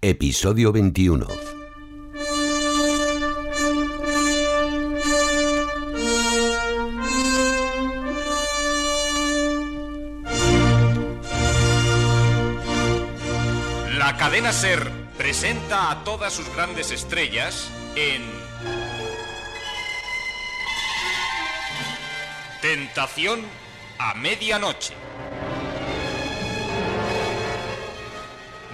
Episodio 21. La cadena Ser presenta a todas sus grandes estrellas en Tentación a medianoche.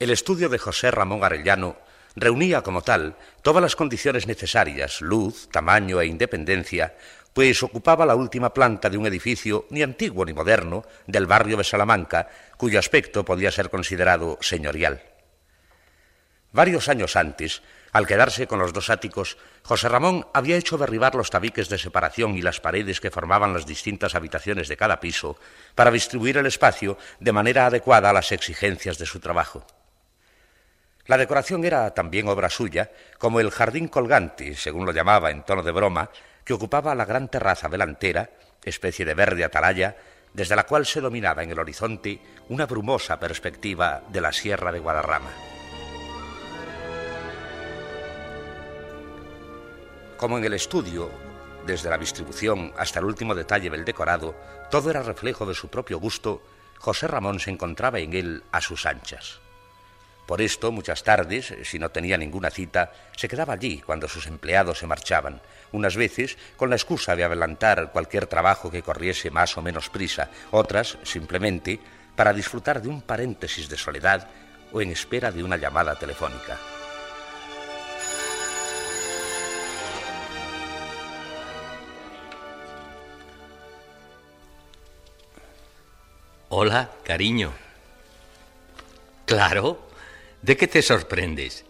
El estudio de José Ramón Arellano reunía como tal todas las condiciones necesarias, luz, tamaño e independencia, pues ocupaba la última planta de un edificio ni antiguo ni moderno del barrio de Salamanca, cuyo aspecto podía ser considerado señorial. Varios años antes, al quedarse con los dos áticos, José Ramón había hecho derribar los tabiques de separación y las paredes que formaban las distintas habitaciones de cada piso para distribuir el espacio de manera adecuada a las exigencias de su trabajo. La decoración era también obra suya, como el jardín colgante, según lo llamaba en tono de broma, que ocupaba la gran terraza delantera, especie de verde atalaya, desde la cual se dominaba en el horizonte una brumosa perspectiva de la Sierra de Guadarrama. Como en el estudio, desde la distribución hasta el último detalle del decorado, todo era reflejo de su propio gusto, José Ramón se encontraba en él a sus anchas. Por esto, muchas tardes, si no tenía ninguna cita, se quedaba allí cuando sus empleados se marchaban, unas veces con la excusa de adelantar cualquier trabajo que corriese más o menos prisa, otras simplemente para disfrutar de un paréntesis de soledad o en espera de una llamada telefónica. Hola, cariño. Claro, ¿De qué te sorprendes?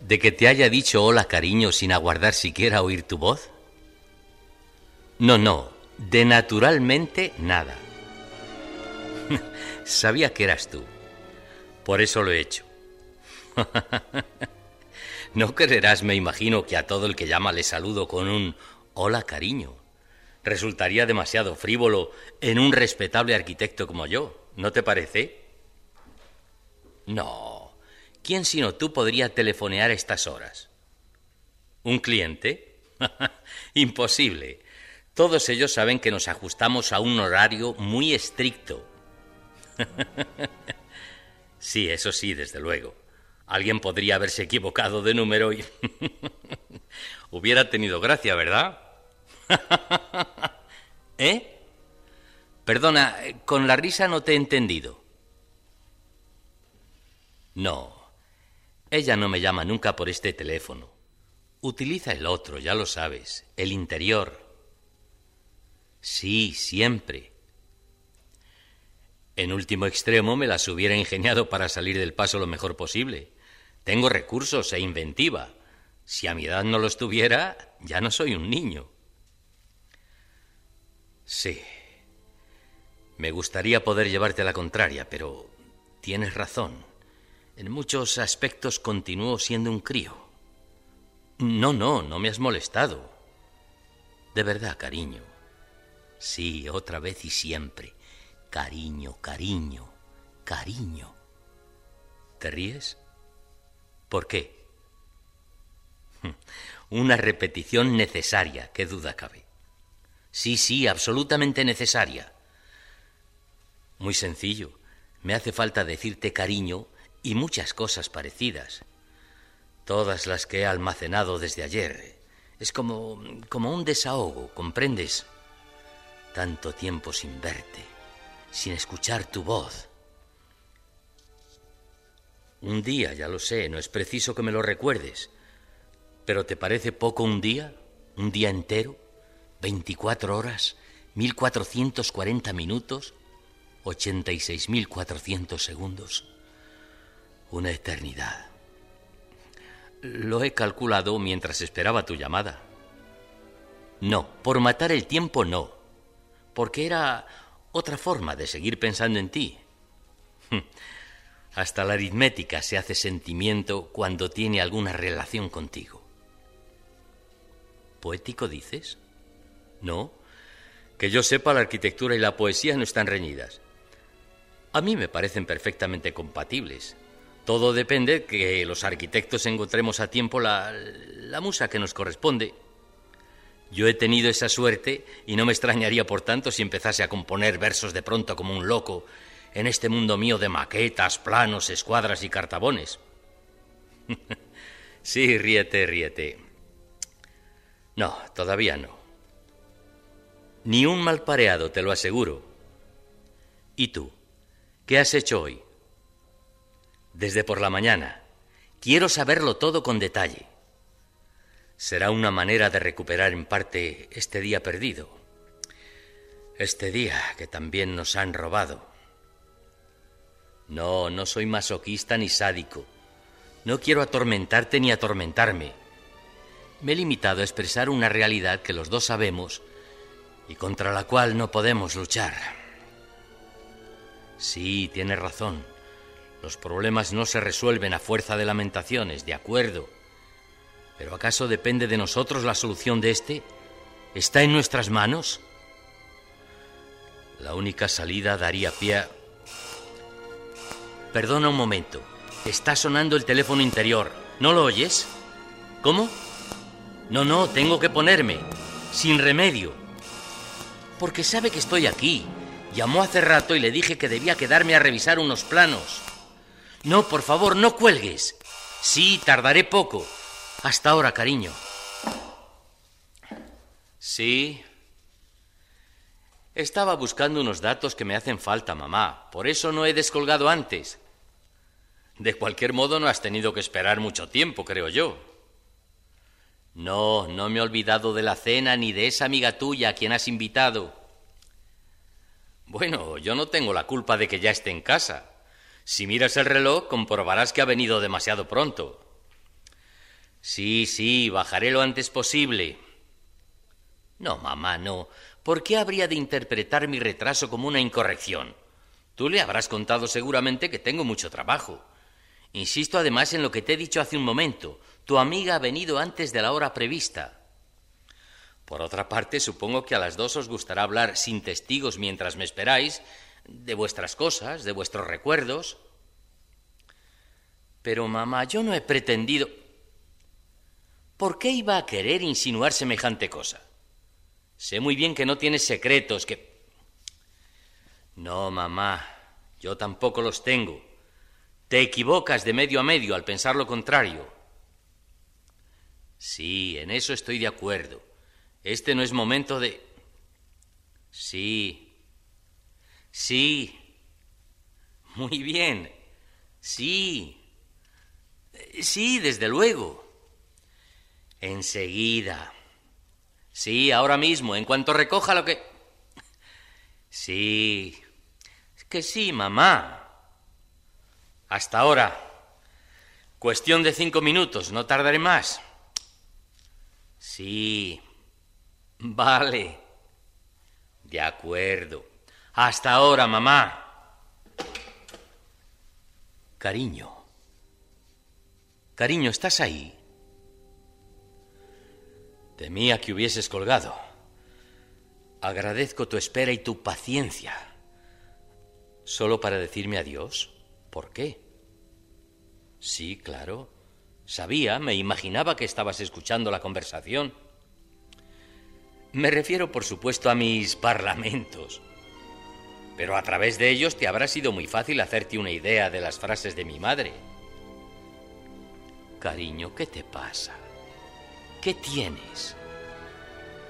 ¿De que te haya dicho hola cariño sin aguardar siquiera oír tu voz? No, no, de naturalmente nada. Sabía que eras tú. Por eso lo he hecho. no creerás, me imagino, que a todo el que llama le saludo con un hola cariño. Resultaría demasiado frívolo en un respetable arquitecto como yo, ¿no te parece? No, ¿quién sino tú podría telefonear a estas horas? ¿Un cliente? Imposible. Todos ellos saben que nos ajustamos a un horario muy estricto. sí, eso sí, desde luego. Alguien podría haberse equivocado de número y... Hubiera tenido gracia, ¿verdad? ¿Eh? Perdona, con la risa no te he entendido. No, ella no me llama nunca por este teléfono. Utiliza el otro, ya lo sabes, el interior. Sí, siempre. En último extremo me las hubiera ingeniado para salir del paso lo mejor posible. Tengo recursos e inventiva. Si a mi edad no los tuviera, ya no soy un niño. Sí. Me gustaría poder llevarte a la contraria, pero tienes razón. En muchos aspectos continúo siendo un crío. No, no, no me has molestado. De verdad, cariño. Sí, otra vez y siempre. Cariño, cariño, cariño. ¿Te ríes? ¿Por qué? Una repetición necesaria, qué duda cabe. Sí, sí, absolutamente necesaria. Muy sencillo. Me hace falta decirte cariño y muchas cosas parecidas. Todas las que he almacenado desde ayer. Es como, como un desahogo, ¿comprendes? Tanto tiempo sin verte, sin escuchar tu voz. Un día, ya lo sé, no es preciso que me lo recuerdes. Pero ¿te parece poco un día? ¿Un día entero? ¿24 horas? ¿1440 minutos? ¿86.400 segundos? Una eternidad. Lo he calculado mientras esperaba tu llamada. No, por matar el tiempo no, porque era otra forma de seguir pensando en ti. Hasta la aritmética se hace sentimiento cuando tiene alguna relación contigo. ¿Poético dices? No. Que yo sepa, la arquitectura y la poesía no están reñidas. A mí me parecen perfectamente compatibles. Todo depende que los arquitectos encontremos a tiempo la, la musa que nos corresponde. Yo he tenido esa suerte y no me extrañaría, por tanto, si empezase a componer versos de pronto como un loco en este mundo mío de maquetas, planos, escuadras y cartabones. sí, ríete, ríete. No, todavía no. Ni un mal pareado, te lo aseguro. ¿Y tú? ¿Qué has hecho hoy? Desde por la mañana. Quiero saberlo todo con detalle. Será una manera de recuperar en parte este día perdido. Este día que también nos han robado. No, no soy masoquista ni sádico. No quiero atormentarte ni atormentarme. Me he limitado a expresar una realidad que los dos sabemos y contra la cual no podemos luchar. Sí, tienes razón. Los problemas no se resuelven a fuerza de lamentaciones, de acuerdo. Pero ¿acaso depende de nosotros la solución de este? ¿Está en nuestras manos? La única salida daría pie a Perdona un momento. Está sonando el teléfono interior. ¿No lo oyes? ¿Cómo? No, no, tengo que ponerme. Sin remedio. Porque sabe que estoy aquí. Llamó hace rato y le dije que debía quedarme a revisar unos planos. No, por favor, no cuelgues. Sí, tardaré poco. Hasta ahora, cariño. Sí. Estaba buscando unos datos que me hacen falta, mamá. Por eso no he descolgado antes. De cualquier modo, no has tenido que esperar mucho tiempo, creo yo. No, no me he olvidado de la cena ni de esa amiga tuya a quien has invitado. Bueno, yo no tengo la culpa de que ya esté en casa. Si miras el reloj, comprobarás que ha venido demasiado pronto. Sí, sí, bajaré lo antes posible. No, mamá, no. ¿Por qué habría de interpretar mi retraso como una incorrección? Tú le habrás contado seguramente que tengo mucho trabajo. Insisto además en lo que te he dicho hace un momento. Tu amiga ha venido antes de la hora prevista. Por otra parte, supongo que a las dos os gustará hablar sin testigos mientras me esperáis, de vuestras cosas, de vuestros recuerdos. Pero, mamá, yo no he pretendido... ¿Por qué iba a querer insinuar semejante cosa? Sé muy bien que no tienes secretos, que... No, mamá, yo tampoco los tengo. Te equivocas de medio a medio al pensar lo contrario. Sí, en eso estoy de acuerdo. Este no es momento de... Sí. Sí. Muy bien. Sí. Sí, desde luego. Enseguida. Sí, ahora mismo, en cuanto recoja lo que... Sí. Es que sí, mamá. Hasta ahora. Cuestión de cinco minutos, no tardaré más. Sí. Vale. De acuerdo. Hasta ahora, mamá. Cariño. Cariño, ¿estás ahí? Temía que hubieses colgado. Agradezco tu espera y tu paciencia. ¿Solo para decirme adiós? ¿Por qué? Sí, claro. Sabía, me imaginaba que estabas escuchando la conversación. Me refiero, por supuesto, a mis parlamentos. Pero a través de ellos te habrá sido muy fácil hacerte una idea de las frases de mi madre. Cariño, ¿qué te pasa? ¿Qué tienes?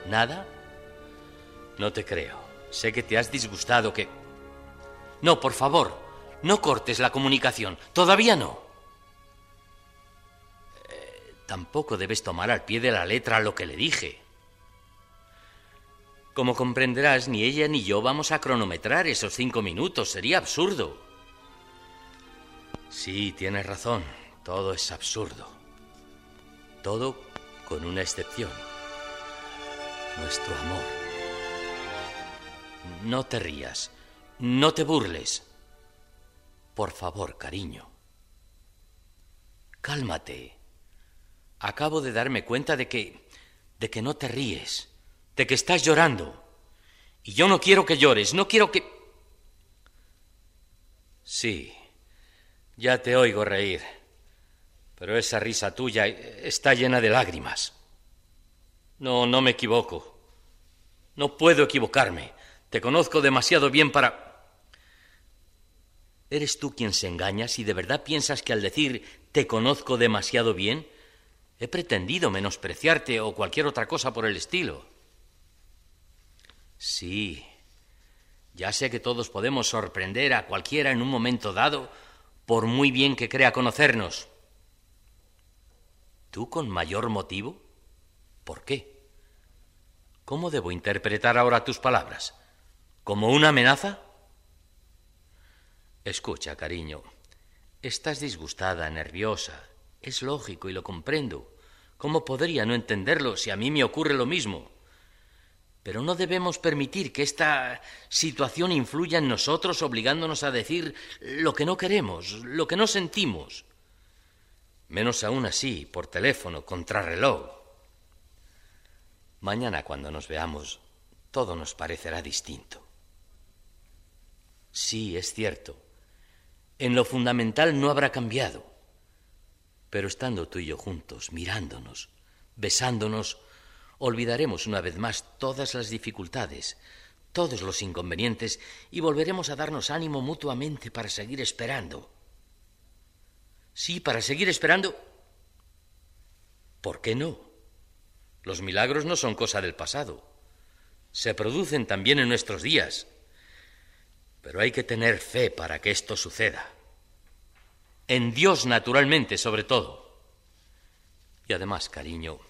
¿Nada? No te creo. Sé que te has disgustado, que... No, por favor, no cortes la comunicación. Todavía no. Eh, tampoco debes tomar al pie de la letra lo que le dije. Como comprenderás, ni ella ni yo vamos a cronometrar esos cinco minutos. Sería absurdo. Sí, tienes razón. Todo es absurdo. Todo con una excepción. Nuestro amor. No te rías. No te burles. Por favor, cariño. Cálmate. Acabo de darme cuenta de que... de que no te ríes de que estás llorando. Y yo no quiero que llores, no quiero que... Sí, ya te oigo reír, pero esa risa tuya está llena de lágrimas. No, no me equivoco. No puedo equivocarme. Te conozco demasiado bien para... ¿Eres tú quien se engaña si de verdad piensas que al decir te conozco demasiado bien, he pretendido menospreciarte o cualquier otra cosa por el estilo? Sí, ya sé que todos podemos sorprender a cualquiera en un momento dado, por muy bien que crea conocernos. ¿Tú con mayor motivo? ¿Por qué? ¿Cómo debo interpretar ahora tus palabras? ¿Como una amenaza? Escucha, cariño. Estás disgustada, nerviosa. Es lógico y lo comprendo. ¿Cómo podría no entenderlo si a mí me ocurre lo mismo? Pero no debemos permitir que esta situación influya en nosotros obligándonos a decir lo que no queremos, lo que no sentimos. Menos aún así, por teléfono, contrarreloj. Mañana cuando nos veamos, todo nos parecerá distinto. Sí, es cierto. En lo fundamental no habrá cambiado. Pero estando tú y yo juntos, mirándonos, besándonos, olvidaremos una vez más todas las dificultades, todos los inconvenientes y volveremos a darnos ánimo mutuamente para seguir esperando. Sí, para seguir esperando. ¿Por qué no? Los milagros no son cosa del pasado. Se producen también en nuestros días. Pero hay que tener fe para que esto suceda. En Dios, naturalmente, sobre todo. Y además, cariño,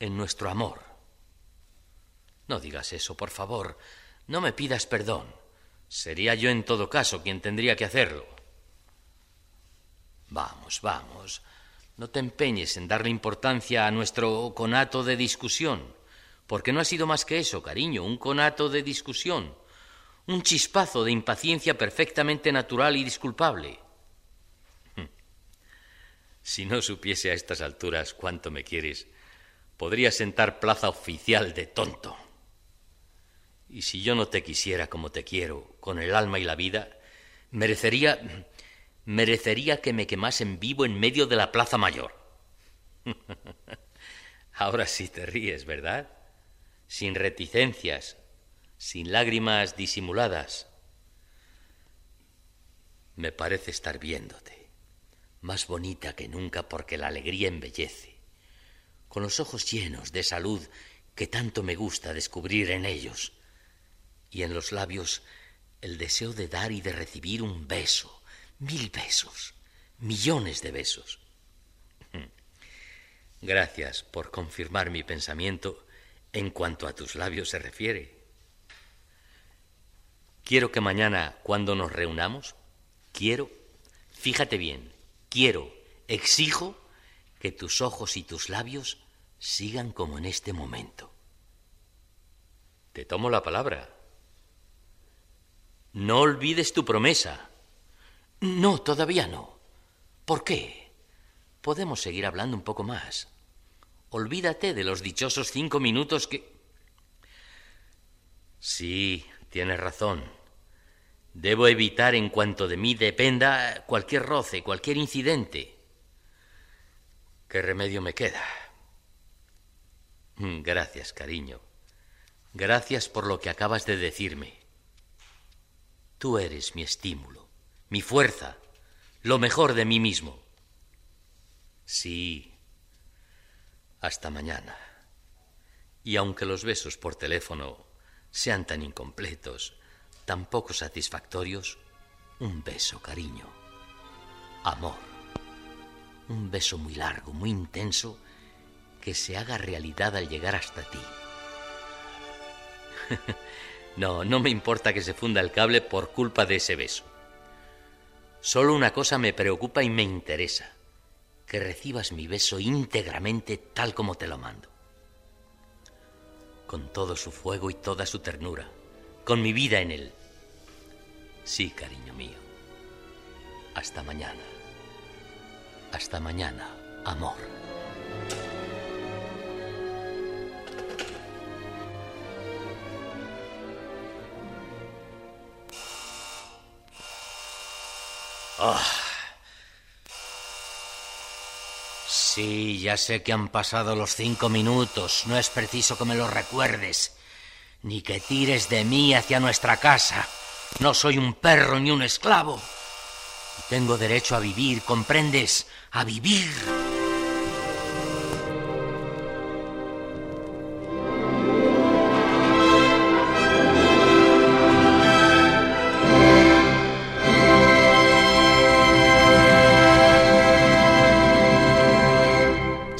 en nuestro amor. No digas eso, por favor. No me pidas perdón. Sería yo en todo caso quien tendría que hacerlo. Vamos, vamos. No te empeñes en darle importancia a nuestro conato de discusión, porque no ha sido más que eso, cariño, un conato de discusión, un chispazo de impaciencia perfectamente natural y disculpable. Si no supiese a estas alturas cuánto me quieres, podría sentar plaza oficial de tonto. Y si yo no te quisiera como te quiero, con el alma y la vida, merecería merecería que me quemasen vivo en medio de la plaza mayor. Ahora sí te ríes, ¿verdad? Sin reticencias, sin lágrimas disimuladas. Me parece estar viéndote, más bonita que nunca porque la alegría embellece con los ojos llenos de salud que tanto me gusta descubrir en ellos, y en los labios el deseo de dar y de recibir un beso, mil besos, millones de besos. Gracias por confirmar mi pensamiento en cuanto a tus labios se refiere. Quiero que mañana, cuando nos reunamos, quiero, fíjate bien, quiero, exijo que tus ojos y tus labios sigan como en este momento. Te tomo la palabra. No olvides tu promesa. No, todavía no. ¿Por qué? Podemos seguir hablando un poco más. Olvídate de los dichosos cinco minutos que... Sí, tienes razón. Debo evitar en cuanto de mí dependa cualquier roce, cualquier incidente. ¿Qué remedio me queda? Mm, gracias, cariño. Gracias por lo que acabas de decirme. Tú eres mi estímulo, mi fuerza, lo mejor de mí mismo. Sí. Hasta mañana. Y aunque los besos por teléfono sean tan incompletos, tan poco satisfactorios, un beso, cariño. Amor. Un beso muy largo, muy intenso, que se haga realidad al llegar hasta ti. no, no me importa que se funda el cable por culpa de ese beso. Solo una cosa me preocupa y me interesa, que recibas mi beso íntegramente tal como te lo mando. Con todo su fuego y toda su ternura, con mi vida en él. Sí, cariño mío. Hasta mañana. Hasta mañana, amor. Ah. Sí, ya sé que han pasado los cinco minutos. No es preciso que me lo recuerdes, ni que tires de mí hacia nuestra casa. No soy un perro ni un esclavo. Tengo derecho a vivir, ¿comprendes? A vivir.